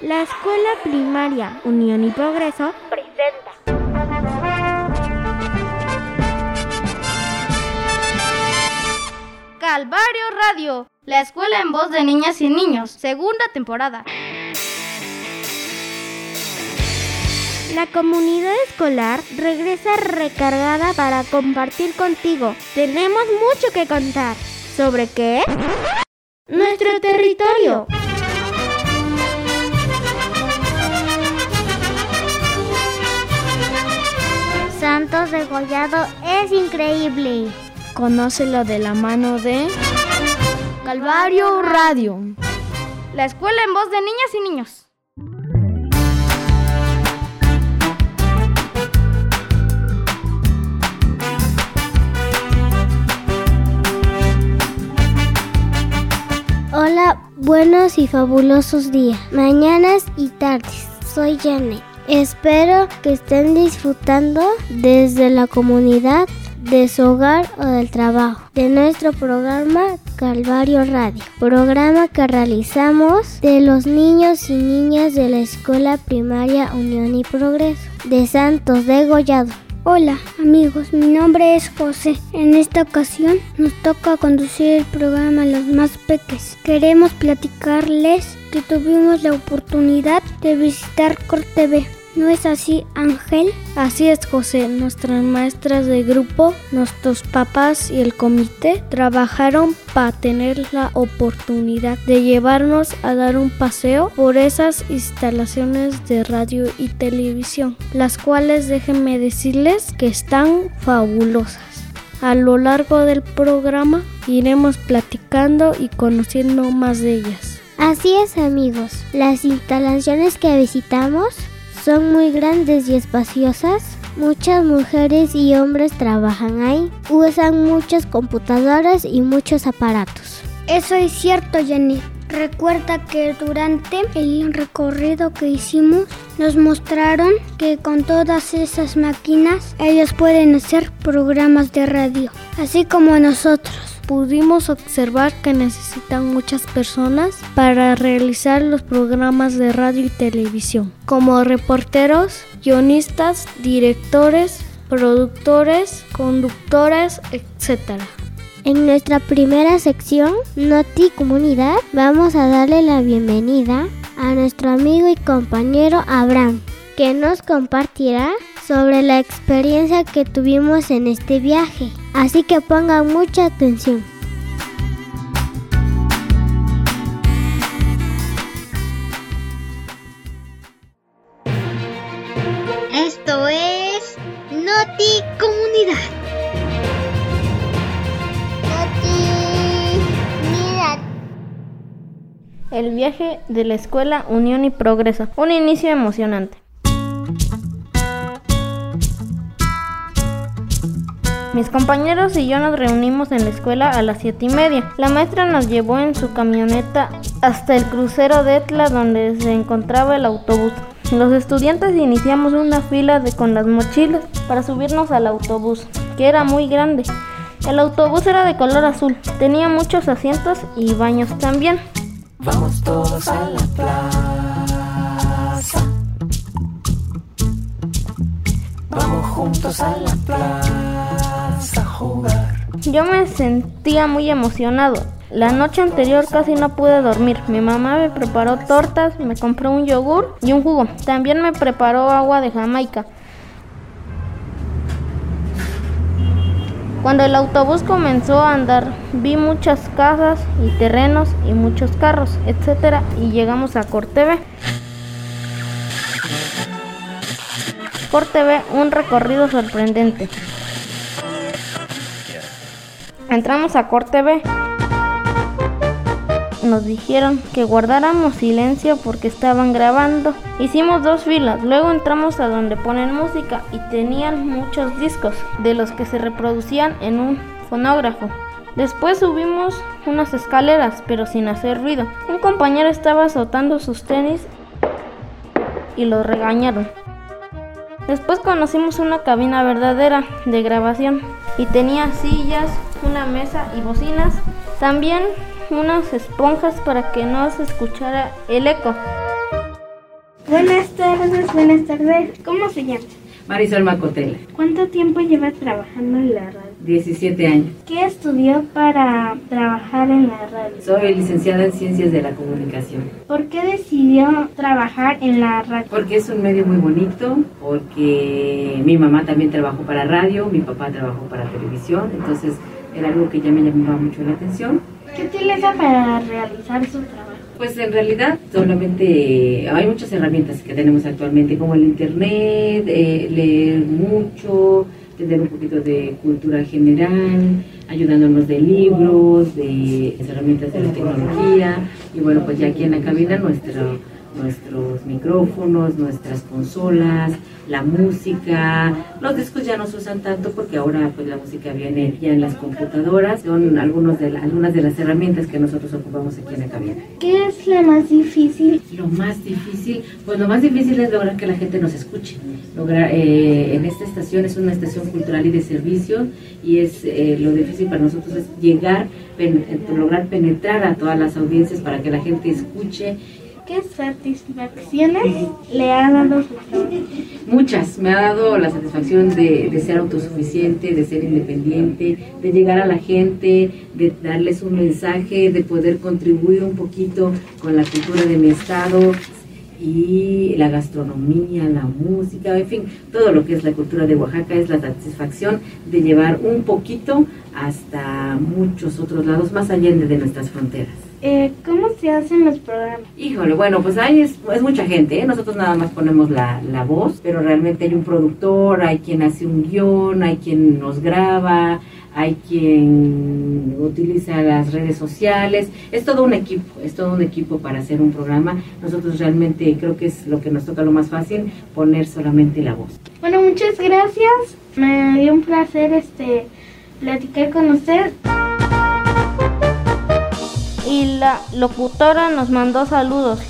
La Escuela Primaria Unión y Progreso presenta. Calvario Radio, la escuela en voz de niñas y niños, segunda temporada. La comunidad escolar regresa recargada para compartir contigo. Tenemos mucho que contar. ¿Sobre qué? Nuestro territorio. Santos degollado es increíble. Conócelo de la mano de Calvario Radio. La escuela en voz de niñas y niños. Hola, buenos y fabulosos días, mañanas y tardes. Soy Janet. Espero que estén disfrutando desde la comunidad, de su hogar o del trabajo de nuestro programa Calvario Radio, programa que realizamos de los niños y niñas de la Escuela Primaria Unión y Progreso de Santos de Gollado. Hola amigos, mi nombre es José. En esta ocasión nos toca conducir el programa Los Más Peques. Queremos platicarles que tuvimos la oportunidad de visitar CorTV. ¿No es así, Ángel? Así es, José. Nuestras maestras de grupo, nuestros papás y el comité trabajaron para tener la oportunidad de llevarnos a dar un paseo por esas instalaciones de radio y televisión, las cuales déjenme decirles que están fabulosas. A lo largo del programa iremos platicando y conociendo más de ellas. Así es amigos, las instalaciones que visitamos son muy grandes y espaciosas. Muchas mujeres y hombres trabajan ahí. Usan muchas computadoras y muchos aparatos. Eso es cierto, Jenny. Recuerda que durante el recorrido que hicimos nos mostraron que con todas esas máquinas ellos pueden hacer programas de radio, así como nosotros pudimos observar que necesitan muchas personas para realizar los programas de radio y televisión, como reporteros, guionistas, directores, productores, conductores, etc. En nuestra primera sección, Noti Comunidad, vamos a darle la bienvenida a nuestro amigo y compañero Abraham, que nos compartirá sobre la experiencia que tuvimos en este viaje. Así que pongan mucha atención. Esto es Noti Comunidad. El viaje de la escuela Unión y Progreso. Un inicio emocionante. Mis compañeros y yo nos reunimos en la escuela a las siete y media. La maestra nos llevó en su camioneta hasta el crucero de Etla donde se encontraba el autobús. Los estudiantes iniciamos una fila con las mochilas para subirnos al autobús, que era muy grande. El autobús era de color azul, tenía muchos asientos y baños también. Vamos todos a la plaza. Vamos juntos a la plaza Yo me sentía muy emocionado. La noche anterior casi no pude dormir. Mi mamá me preparó tortas, me compró un yogur y un jugo. También me preparó agua de Jamaica. Cuando el autobús comenzó a andar, vi muchas casas y terrenos y muchos carros, etc. Y llegamos a Corteve. Corteve, un recorrido sorprendente. Entramos a Corteve. Nos dijeron que guardáramos silencio porque estaban grabando. Hicimos dos filas, luego entramos a donde ponen música y tenían muchos discos de los que se reproducían en un fonógrafo. Después subimos unas escaleras, pero sin hacer ruido. Un compañero estaba azotando sus tenis y lo regañaron. Después conocimos una cabina verdadera de grabación y tenía sillas, una mesa y bocinas. También unas esponjas para que no se escuchara el eco. Buenas tardes, buenas tardes. ¿Cómo se llama? Marisol Macotela. ¿Cuánto tiempo lleva trabajando en la radio? 17 años. ¿Qué estudió para trabajar en la radio? Soy licenciada en Ciencias de la Comunicación. ¿Por qué decidió trabajar en la radio? Porque es un medio muy bonito, porque mi mamá también trabajó para radio, mi papá trabajó para televisión, entonces era algo que ya me llamaba mucho la atención. ¿Qué utiliza para realizar su trabajo? Pues en realidad solamente hay muchas herramientas que tenemos actualmente, como el internet, eh, leer mucho, tener un poquito de cultura general, ayudándonos de libros, de herramientas de la tecnología. Y bueno, pues ya aquí en la cabina nuestro, nuestros micrófonos, nuestras consolas, la música, los discos ya no se usan tanto porque ahora pues la música viene ya en las computadoras, son algunos de la- algunas de las herramientas que nosotros ocupamos aquí en la cabina. ¿Qué es lo más difícil? Lo más difícil, pues lo más difícil es lograr que la gente nos escuche. Lograr, eh, en esta estación es una estación cultural y de servicio y es eh, lo difícil para nosotros es llegar, pen- lograr penetrar a todas las audiencias para que la gente escuche. ¿Qué satisfacciones le ha dado? Muchas, me ha dado la satisfacción de, de ser autosuficiente, de ser independiente, de llegar a la gente, de darles un mensaje, de poder contribuir un poquito con la cultura de mi estado y la gastronomía, la música, en fin, todo lo que es la cultura de Oaxaca es la satisfacción de llevar un poquito hasta muchos otros lados más allá de nuestras fronteras. Eh, ¿Cómo se hacen los programas? Híjole, bueno, pues es, es mucha gente, ¿eh? nosotros nada más ponemos la, la voz, pero realmente hay un productor, hay quien hace un guion, hay quien nos graba, hay quien utiliza las redes sociales, es todo un equipo, es todo un equipo para hacer un programa. Nosotros realmente creo que es lo que nos toca lo más fácil, poner solamente la voz. Bueno, muchas gracias. Me dio un placer este platicar con usted. Y la locutora nos mandó saludos.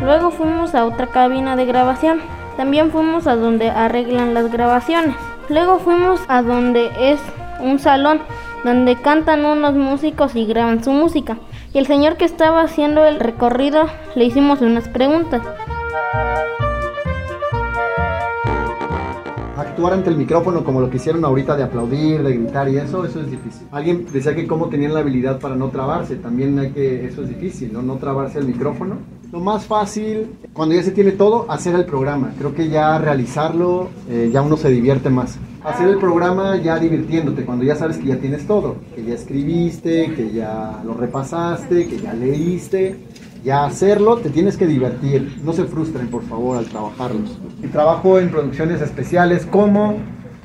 Luego fuimos a otra cabina de grabación. También fuimos a donde arreglan las grabaciones. Luego fuimos a donde es un salón donde cantan unos músicos y graban su música. Y el señor que estaba haciendo el recorrido le hicimos unas preguntas. Actuar ante el micrófono como lo que hicieron ahorita de aplaudir, de gritar y eso, eso es difícil. Alguien decía que cómo tenían la habilidad para no trabarse, también hay que, eso es difícil, ¿no? No trabarse el micrófono. Lo más fácil, cuando ya se tiene todo, hacer el programa. Creo que ya realizarlo, eh, ya uno se divierte más. Hacer el programa ya divirtiéndote, cuando ya sabes que ya tienes todo, que ya escribiste, que ya lo repasaste, que ya leíste, ya hacerlo te tienes que divertir. No se frustren, por favor, al trabajarlos. Y trabajo en producciones especiales como,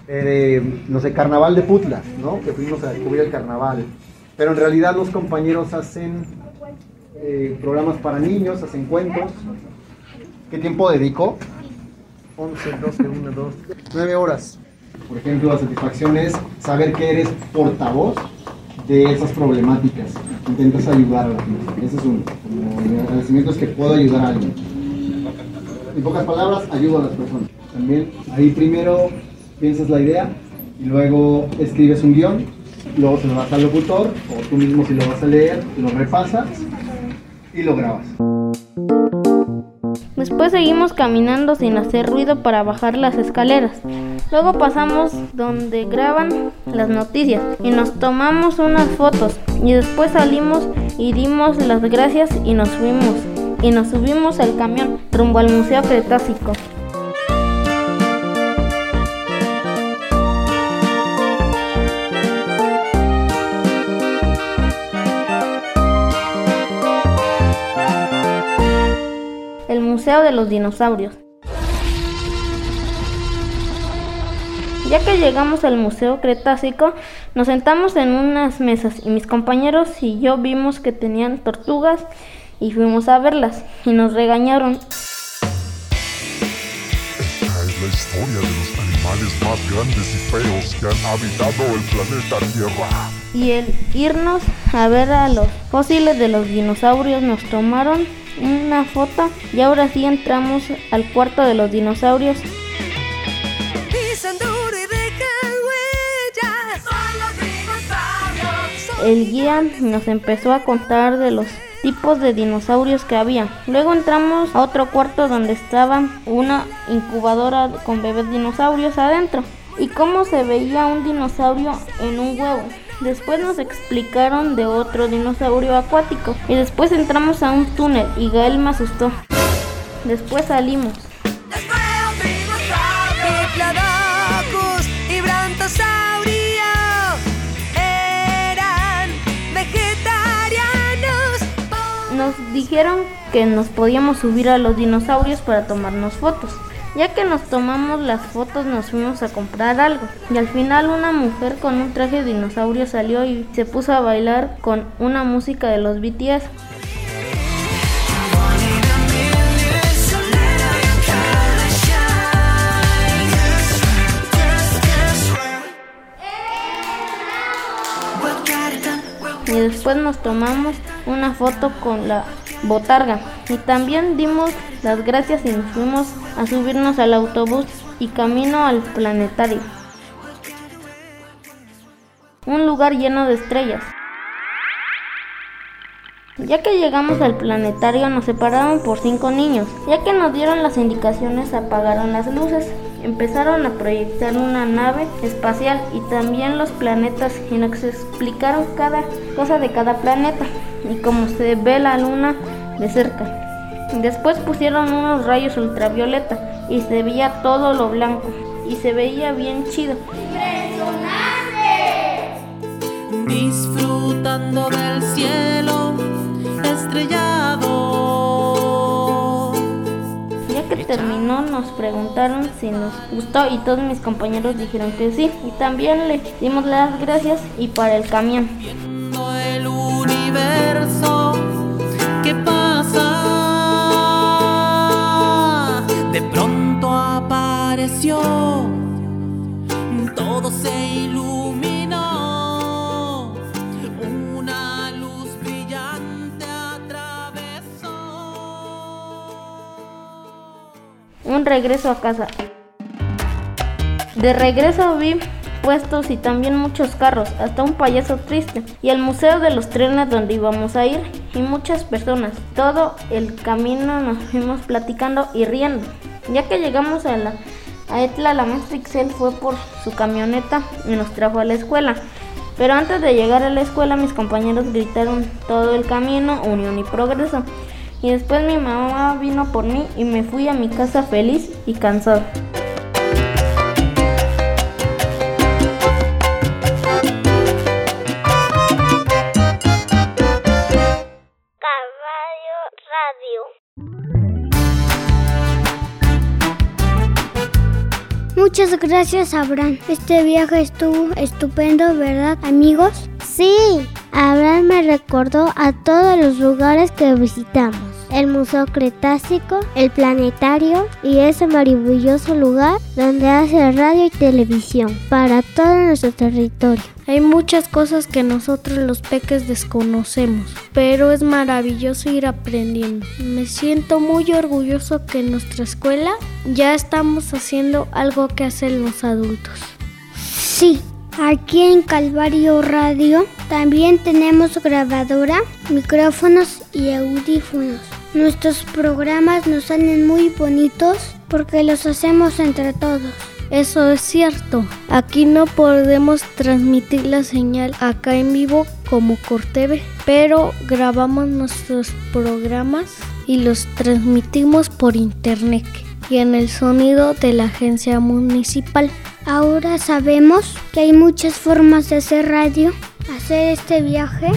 eh, no sé, Carnaval de Putla, ¿no? Que fuimos a descubrir el carnaval. Pero en realidad los compañeros hacen eh, programas para niños, hacen cuentos. ¿Qué tiempo dedico? 11, 12, 1, 2, 9 horas. Por ejemplo, la satisfacción es saber que eres portavoz de esas problemáticas. Intentas ayudar a la gente. Ese es uno. Como mi agradecimiento es que puedo ayudar a alguien. En pocas palabras, ayudo a las personas. También ahí primero piensas la idea y luego escribes un guion, luego se lo das al locutor o tú mismo si lo vas a leer, lo repasas y lo grabas. Después seguimos caminando sin hacer ruido para bajar las escaleras. Luego pasamos donde graban las noticias y nos tomamos unas fotos y después salimos y dimos las gracias y nos fuimos y nos subimos al camión rumbo al Museo Cretácico. El Museo de los Dinosaurios. Ya que llegamos al Museo Cretácico, nos sentamos en unas mesas y mis compañeros y yo vimos que tenían tortugas y fuimos a verlas y nos regañaron. Esta es la historia de los animales más grandes y feos que han habitado el planeta Tierra. Y el irnos a ver a los fósiles de los dinosaurios nos tomaron una foto y ahora sí entramos al cuarto de los dinosaurios. El guía nos empezó a contar de los tipos de dinosaurios que había. Luego entramos a otro cuarto donde estaba una incubadora con bebés dinosaurios adentro y cómo se veía un dinosaurio en un huevo. Después nos explicaron de otro dinosaurio acuático y después entramos a un túnel y Gael me asustó. Después salimos. Nos dijeron que nos podíamos subir a los dinosaurios para tomarnos fotos. Ya que nos tomamos las fotos nos fuimos a comprar algo y al final una mujer con un traje de dinosaurio salió y se puso a bailar con una música de los BTS. y después nos tomamos una foto con la botarga y también dimos las gracias y nos fuimos a subirnos al autobús y camino al planetario. Un lugar lleno de estrellas. Ya que llegamos al planetario nos separaron por cinco niños. Ya que nos dieron las indicaciones apagaron las luces. Empezaron a proyectar una nave espacial y también los planetas y nos explicaron cada cosa de cada planeta y cómo se ve la luna de cerca. Después pusieron unos rayos ultravioleta y se veía todo lo blanco y se veía bien chido. Disfrutando del cielo terminó nos preguntaron si nos gustó y todos mis compañeros dijeron que sí. Y también le dimos las gracias y para el camión. El universo ¿Qué pasa? De pronto apareció, todo se iluminó, Un regreso a casa. De regreso vi puestos y también muchos carros, hasta un payaso triste y el museo de los trenes donde íbamos a ir y muchas personas. Todo el camino nos fuimos platicando y riendo. Ya que llegamos a la a Etla, la maestra Ixel fue por su camioneta y nos trajo a la escuela. Pero antes de llegar a la escuela mis compañeros gritaron todo el camino, unión y progreso. Y después mi mamá vino por mí y me fui a mi casa feliz y cansado. Muchas gracias, Abraham. Este viaje estuvo estupendo, ¿verdad, amigos? Sí, Abraham me recordó a todos los lugares que visitamos. El Museo Cretácico, el Planetario y ese maravilloso lugar donde hace radio y televisión para todo nuestro territorio. Hay muchas cosas que nosotros los peques desconocemos, pero es maravilloso ir aprendiendo. Me siento muy orgulloso que en nuestra escuela ya estamos haciendo algo que hacen los adultos. Sí, aquí en Calvario Radio también tenemos grabadora, micrófonos y audífonos. Nuestros programas nos salen muy bonitos porque los hacemos entre todos. Eso es cierto. Aquí no podemos transmitir la señal acá en vivo como Corteve, pero grabamos nuestros programas y los transmitimos por internet y en el sonido de la agencia municipal. Ahora sabemos que hay muchas formas de hacer radio. Hacer este viaje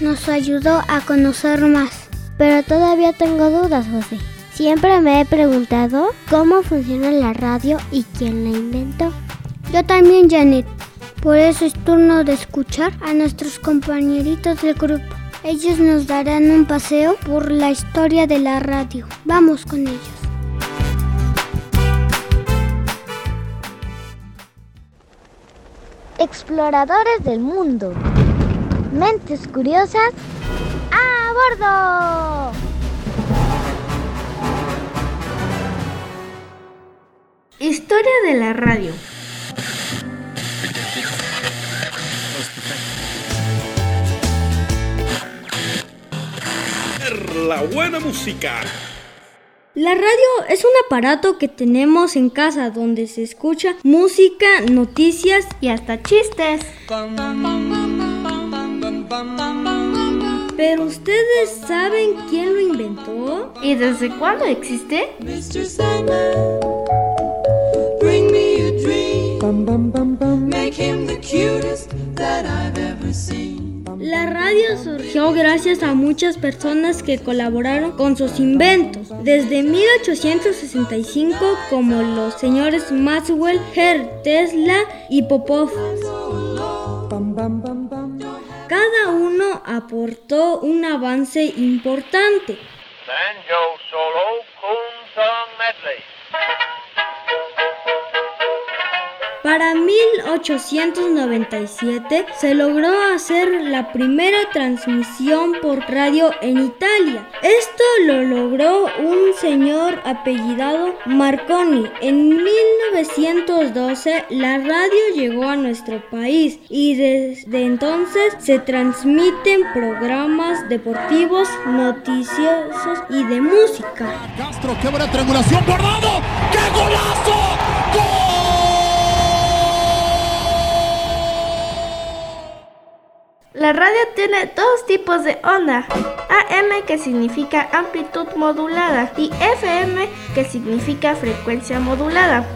nos ayudó a conocer más. Pero todavía tengo dudas, José. Siempre me he preguntado cómo funciona la radio y quién la inventó. Yo también, Janet. Por eso es turno de escuchar a nuestros compañeritos del grupo. Ellos nos darán un paseo por la historia de la radio. Vamos con ellos. Exploradores del mundo. Mentes curiosas. ¡A bordo! Historia de la radio. la buena música. La radio es un aparato que tenemos en casa donde se escucha música, noticias y hasta chistes. Pero ustedes saben quién lo inventó y desde cuándo existe. Mr. Sandman, bring me a dream. Make him the cutest that I've ever seen. La radio surgió gracias a muchas personas que colaboraron con sus inventos, desde 1865 como los señores Maxwell, Herr, Tesla y Popov. Uno aportó un avance importante. Banjo solo, Song medley. Para 1897 se logró hacer la primera transmisión por radio en Italia. Esto lo logró un señor apellidado Marconi. En 1912 la radio llegó a nuestro país y desde entonces se transmiten programas deportivos, noticiosos y de música. Castro, qué buena triangulación, guardado, qué golazo, ¡Gol! La radio tiene dos tipos de onda. AM que significa amplitud modulada y FM que significa frecuencia modulada.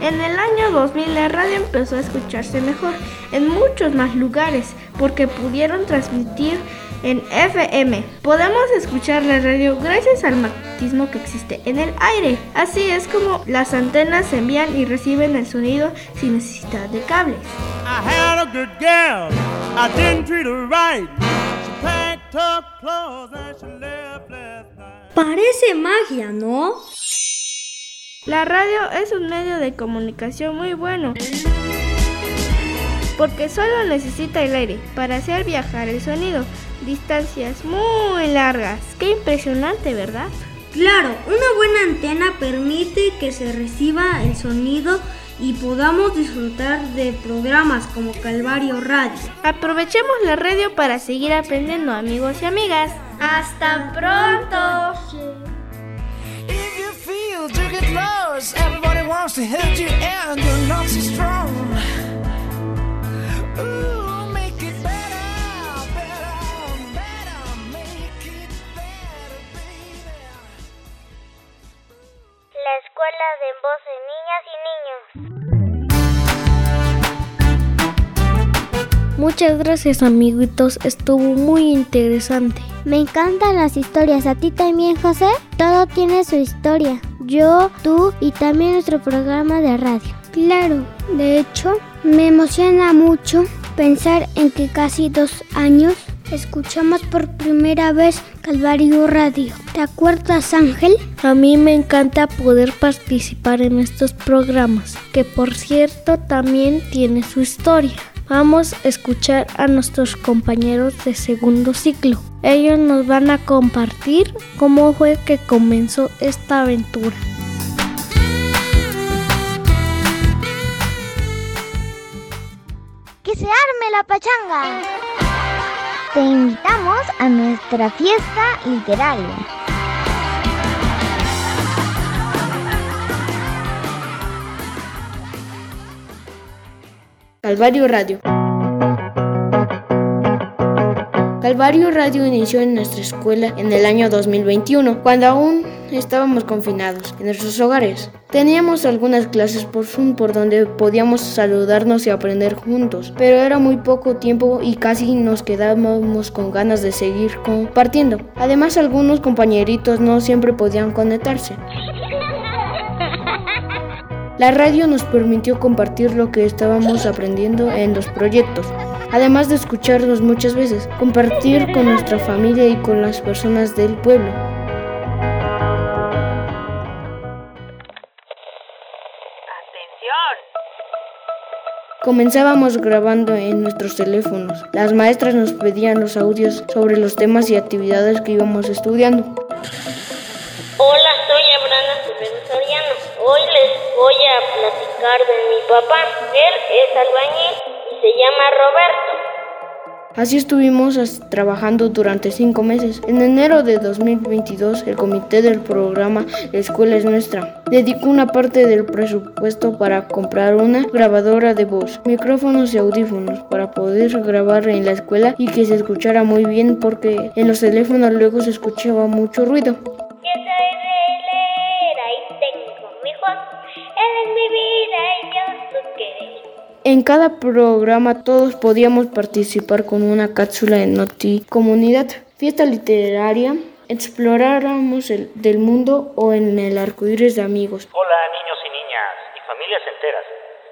En el año 2000 la radio empezó a escucharse mejor en muchos más lugares porque pudieron transmitir en FM. Podemos escuchar la radio gracias al magnetismo que existe en el aire. Así es como las antenas envían y reciben el sonido sin necesidad de cables. Parece magia, ¿no? La radio es un medio de comunicación muy bueno. Porque solo necesita el aire para hacer viajar el sonido. Distancias muy largas. Qué impresionante, ¿verdad? Claro, una buena antena permite que se reciba el sonido y podamos disfrutar de programas como Calvario Radio. Aprovechemos la radio para seguir aprendiendo amigos y amigas. ¡Hasta pronto! If you feel escuela de voz de niñas y niños. Muchas gracias amiguitos, estuvo muy interesante. Me encantan las historias. ¿A ti también, José? Todo tiene su historia. Yo, tú y también nuestro programa de radio. Claro, de hecho, me emociona mucho pensar en que casi dos años escuchamos por primera vez Calvario Radio. ¿Te acuerdas, Ángel? A mí me encanta poder participar en estos programas, que por cierto también tiene su historia. Vamos a escuchar a nuestros compañeros de segundo ciclo. Ellos nos van a compartir cómo fue que comenzó esta aventura. ¡Que se arme la pachanga! Te invitamos a nuestra fiesta literaria. Calvario Radio. Calvario Radio inició en nuestra escuela en el año 2021, cuando aún estábamos confinados en nuestros hogares. Teníamos algunas clases por Zoom por donde podíamos saludarnos y aprender juntos, pero era muy poco tiempo y casi nos quedábamos con ganas de seguir compartiendo. Además, algunos compañeritos no siempre podían conectarse. La radio nos permitió compartir lo que estábamos aprendiendo en los proyectos, además de escucharnos muchas veces, compartir con nuestra familia y con las personas del pueblo. Comenzábamos grabando en nuestros teléfonos. Las maestras nos pedían los audios sobre los temas y actividades que íbamos estudiando. Hola, soy Abrana Soriano. Hoy les voy a platicar de mi papá. Él es albañil se llama Roberto. Así estuvimos trabajando durante cinco meses. En enero de 2022, el comité del programa La Escuela es Nuestra dedicó una parte del presupuesto para comprar una grabadora de voz, micrófonos y audífonos para poder grabar en la escuela y que se escuchara muy bien porque en los teléfonos luego se escuchaba mucho ruido. En cada programa todos podíamos participar con una cápsula en Noti Comunidad, fiesta literaria, exploráramos el del mundo o en el arcoíris de amigos. Hola niños y niñas y familias enteras.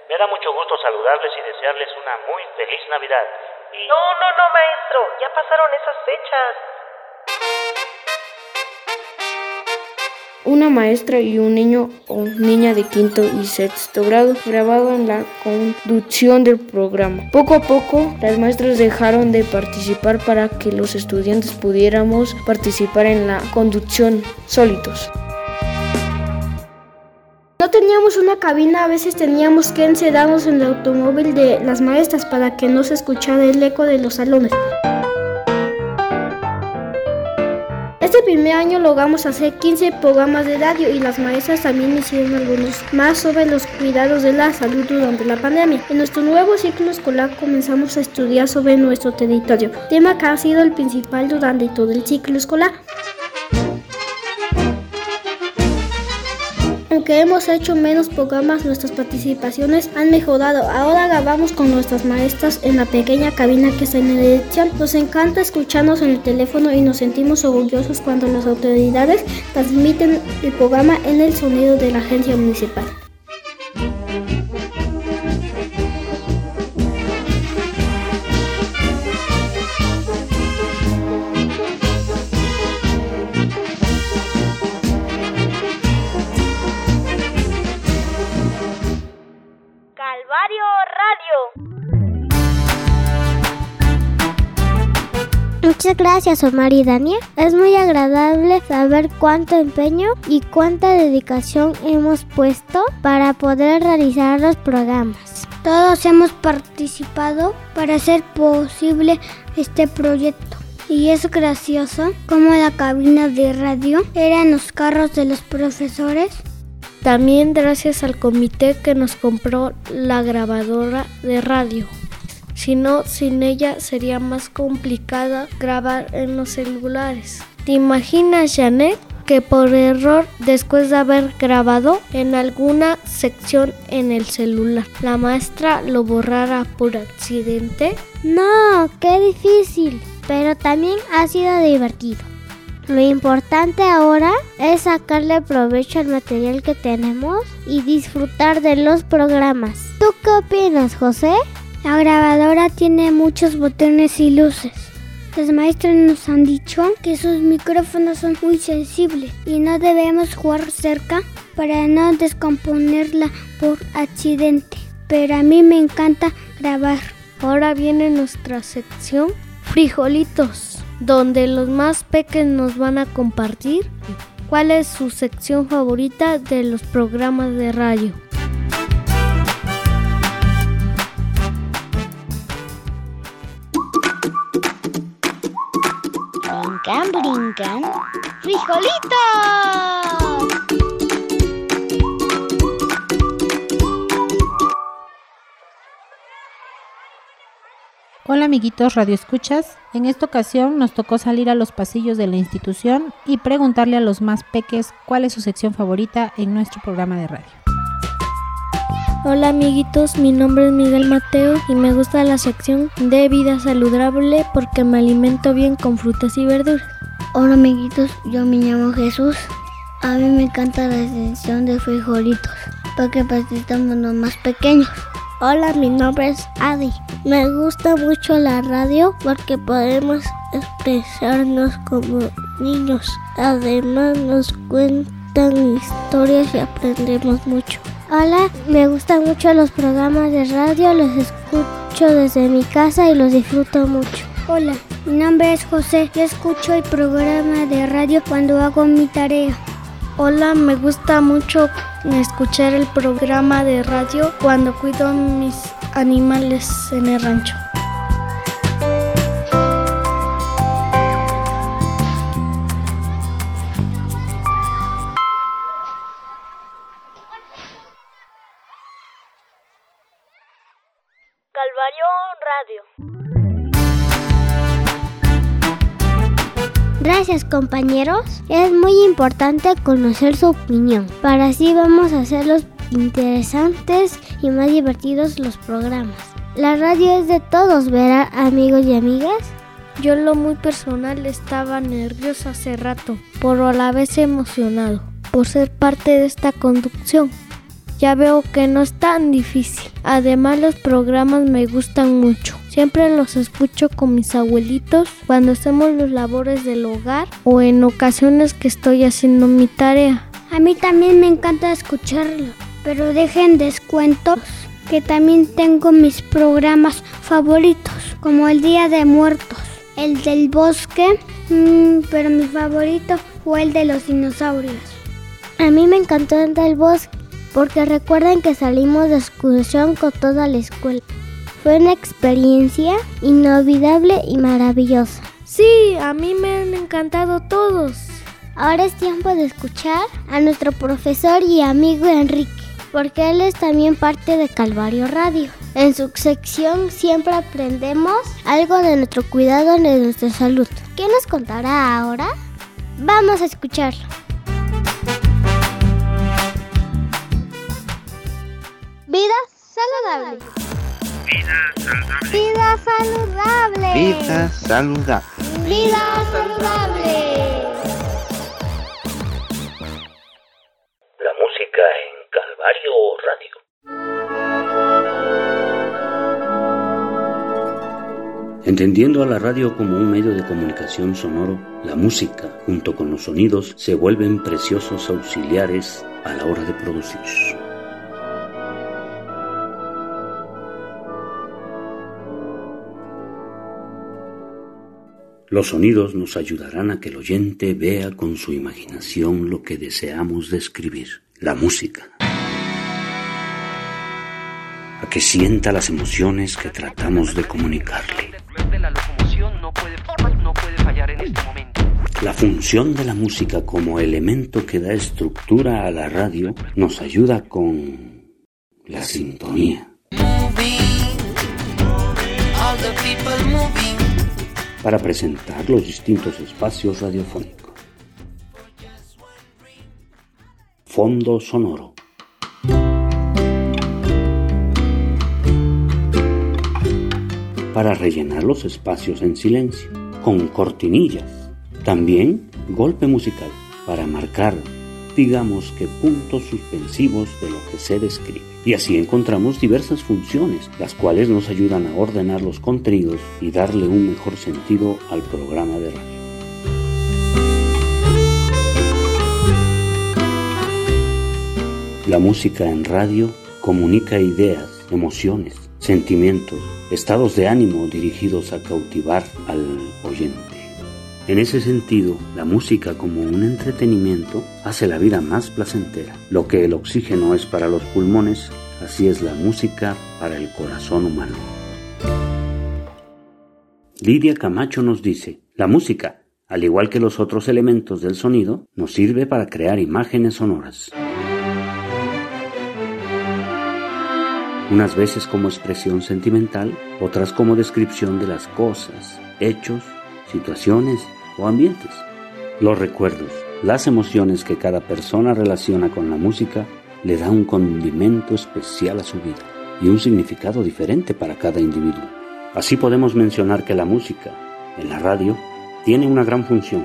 Me da mucho gusto saludarles y desearles una muy feliz Navidad. Y... No, no, no, maestro, ya pasaron esas fechas. Una maestra y un niño o niña de quinto y sexto grado grababan la conducción del programa. Poco a poco, las maestras dejaron de participar para que los estudiantes pudiéramos participar en la conducción solitos. No teníamos una cabina, a veces teníamos que encerrarnos en el automóvil de las maestras para que no se escuchara el eco de los salones. Este primer año logramos hacer 15 programas de radio y las maestras también hicieron algunos más sobre los cuidados de la salud durante la pandemia. En nuestro nuevo ciclo escolar comenzamos a estudiar sobre nuestro territorio, tema que ha sido el principal durante todo el ciclo escolar. Aunque hemos hecho menos programas, nuestras participaciones han mejorado. Ahora grabamos con nuestras maestras en la pequeña cabina que está en la dirección. Nos encanta escucharnos en el teléfono y nos sentimos orgullosos cuando las autoridades transmiten el programa en el sonido de la agencia municipal. Gracias Omar y Dania. Es muy agradable saber cuánto empeño y cuánta dedicación hemos puesto para poder realizar los programas. Todos hemos participado para hacer posible este proyecto. Y es gracioso como la cabina de radio eran los carros de los profesores También gracias al comité que nos compró la grabadora de radio. Si no, sin ella sería más complicada grabar en los celulares. ¿Te imaginas, Janet, que por error, después de haber grabado en alguna sección en el celular, la maestra lo borrara por accidente? No, qué difícil, pero también ha sido divertido. Lo importante ahora es sacarle provecho al material que tenemos y disfrutar de los programas. ¿Tú qué opinas, José? La grabadora tiene muchos botones y luces. Los maestros nos han dicho que sus micrófonos son muy sensibles y no debemos jugar cerca para no descomponerla por accidente. Pero a mí me encanta grabar. Ahora viene nuestra sección Frijolitos, donde los más pequeños nos van a compartir cuál es su sección favorita de los programas de radio. Brincan, brincan. ¡Frijolitos! Hola amiguitos Radio Escuchas. En esta ocasión nos tocó salir a los pasillos de la institución y preguntarle a los más peques cuál es su sección favorita en nuestro programa de radio. Hola amiguitos, mi nombre es Miguel Mateo y me gusta la sección de vida saludable porque me alimento bien con frutas y verduras. Hola amiguitos, yo me llamo Jesús. A mí me encanta la sección de frijolitos porque participamos los más pequeños. Hola, mi nombre es Adi. Me gusta mucho la radio porque podemos expresarnos como niños. Además nos cuentan historias y aprendemos mucho. Hola, me gustan mucho los programas de radio, los escucho desde mi casa y los disfruto mucho. Hola, mi nombre es José. Yo escucho el programa de radio cuando hago mi tarea. Hola, me gusta mucho escuchar el programa de radio cuando cuido mis animales en el rancho. Gracias compañeros, es muy importante conocer su opinión, para así vamos a hacerlos interesantes y más divertidos los programas. La radio es de todos, ¿verdad amigos y amigas? Yo lo muy personal estaba nervioso hace rato, pero a la vez emocionado por ser parte de esta conducción. Ya veo que no es tan difícil. Además los programas me gustan mucho. Siempre los escucho con mis abuelitos cuando hacemos los labores del hogar o en ocasiones que estoy haciendo mi tarea. A mí también me encanta escucharlo, pero dejen descuentos que también tengo mis programas favoritos, como el Día de Muertos, el del bosque, mmm, pero mi favorito fue el de los dinosaurios. A mí me encantó el del bosque porque recuerden que salimos de excursión con toda la escuela. Fue una experiencia inolvidable y maravillosa. Sí, a mí me han encantado todos. Ahora es tiempo de escuchar a nuestro profesor y amigo Enrique, porque él es también parte de Calvario Radio. En su sección siempre aprendemos algo de nuestro cuidado de nuestra salud. ¿Qué nos contará ahora? Vamos a escucharlo. Saludable. Vida saludable. Vida saludable. Vida saludable. La música en Calvario Radio. Entendiendo a la radio como un medio de comunicación sonoro, la música, junto con los sonidos, se vuelven preciosos auxiliares a la hora de producir. Los sonidos nos ayudarán a que el oyente vea con su imaginación lo que deseamos describir, la música. A que sienta las emociones que tratamos de comunicarle. la función de la música como elemento que da estructura a la radio nos ayuda con la sintonía. All the people moving. Para presentar los distintos espacios radiofónicos. Fondo sonoro. Para rellenar los espacios en silencio, con cortinillas. También golpe musical, para marcar, digamos que puntos suspensivos de lo que se describe. Y así encontramos diversas funciones, las cuales nos ayudan a ordenar los contenidos y darle un mejor sentido al programa de radio. La música en radio comunica ideas, emociones, sentimientos, estados de ánimo dirigidos a cautivar al oyente. En ese sentido, la música como un entretenimiento hace la vida más placentera. Lo que el oxígeno es para los pulmones, así es la música para el corazón humano. Lidia Camacho nos dice, la música, al igual que los otros elementos del sonido, nos sirve para crear imágenes sonoras. Unas veces como expresión sentimental, otras como descripción de las cosas, hechos, situaciones o ambientes. Los recuerdos, las emociones que cada persona relaciona con la música le da un condimento especial a su vida y un significado diferente para cada individuo. Así podemos mencionar que la música en la radio tiene una gran función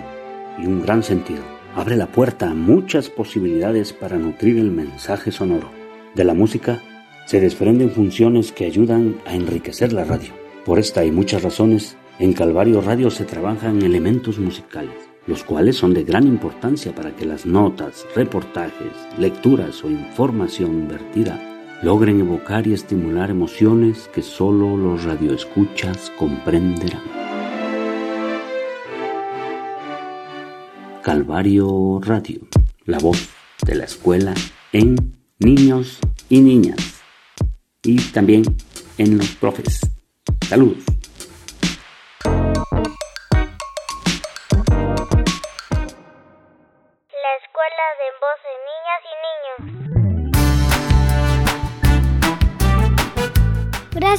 y un gran sentido. Abre la puerta a muchas posibilidades para nutrir el mensaje sonoro. De la música se desprenden funciones que ayudan a enriquecer la radio. Por esta y muchas razones, en Calvario Radio se trabajan elementos musicales, los cuales son de gran importancia para que las notas, reportajes, lecturas o información vertida logren evocar y estimular emociones que solo los radioescuchas comprenderán. Calvario Radio, la voz de la escuela en niños y niñas y también en los profes. Saludos.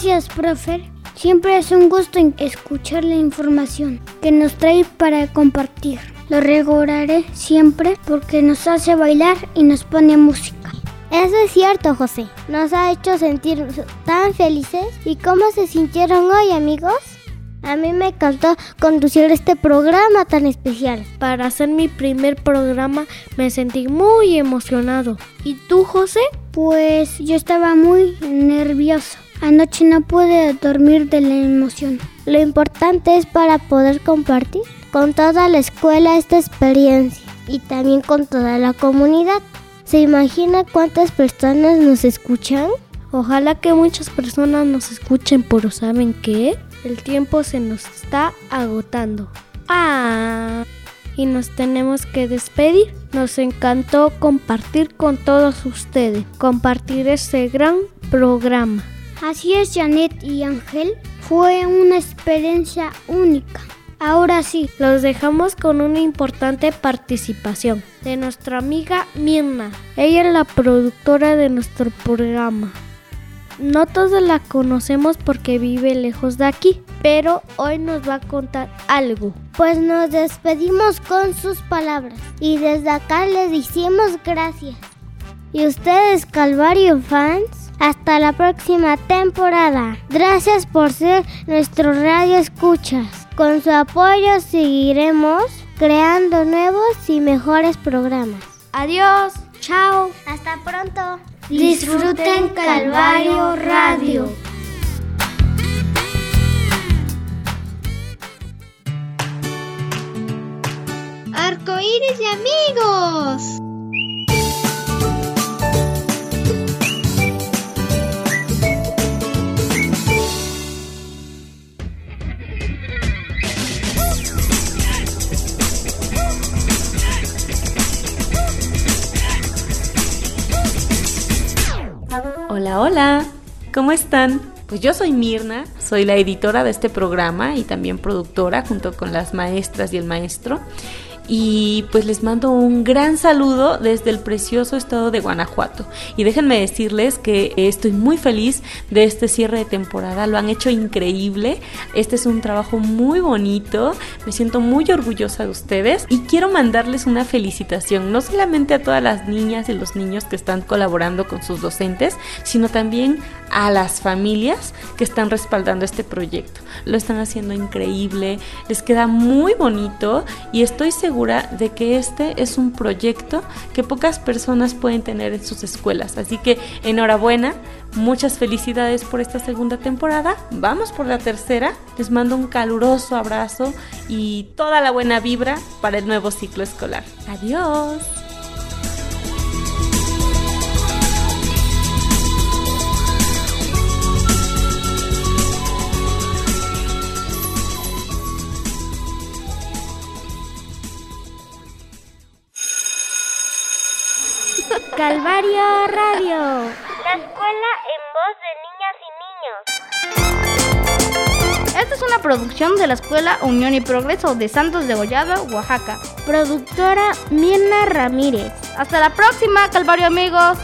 Gracias, profe. Siempre es un gusto escuchar la información que nos trae para compartir. Lo recordaré siempre porque nos hace bailar y nos pone música. Eso es cierto, José. Nos ha hecho sentir tan felices. ¿Y cómo se sintieron hoy, amigos? A mí me encantó conducir este programa tan especial. Para hacer mi primer programa me sentí muy emocionado. ¿Y tú, José? Pues yo estaba muy nervioso. Anoche no pude dormir de la emoción. Lo importante es para poder compartir con toda la escuela esta experiencia y también con toda la comunidad. ¿Se imagina cuántas personas nos escuchan? Ojalá que muchas personas nos escuchen, pero ¿saben qué? El tiempo se nos está agotando. Ah, y nos tenemos que despedir. Nos encantó compartir con todos ustedes, compartir este gran programa. Así es, Janet y Ángel. Fue una experiencia única. Ahora sí, los dejamos con una importante participación de nuestra amiga Mirna. Ella es la productora de nuestro programa. No todos la conocemos porque vive lejos de aquí, pero hoy nos va a contar algo. Pues nos despedimos con sus palabras y desde acá les decimos gracias. ¿Y ustedes, Calvario fans? Hasta la próxima temporada. Gracias por ser nuestro radio escuchas. Con su apoyo seguiremos creando nuevos y mejores programas. Adiós. Chao. Hasta pronto. Disfruten Calvario Radio. Arcoíris de amigos. Hola, ¿cómo están? Pues yo soy Mirna, soy la editora de este programa y también productora junto con las maestras y el maestro. Y pues les mando un gran saludo desde el precioso estado de Guanajuato. Y déjenme decirles que estoy muy feliz de este cierre de temporada. Lo han hecho increíble. Este es un trabajo muy bonito. Me siento muy orgullosa de ustedes. Y quiero mandarles una felicitación, no solamente a todas las niñas y los niños que están colaborando con sus docentes, sino también a las familias que están respaldando este proyecto. Lo están haciendo increíble. Les queda muy bonito y estoy segura de que este es un proyecto que pocas personas pueden tener en sus escuelas. Así que enhorabuena, muchas felicidades por esta segunda temporada. Vamos por la tercera. Les mando un caluroso abrazo y toda la buena vibra para el nuevo ciclo escolar. Adiós. Calvario Radio. La escuela en voz de niñas y niños. Esta es una producción de la Escuela Unión y Progreso de Santos de Gollado, Oaxaca. Productora Mirna Ramírez. Hasta la próxima, Calvario amigos.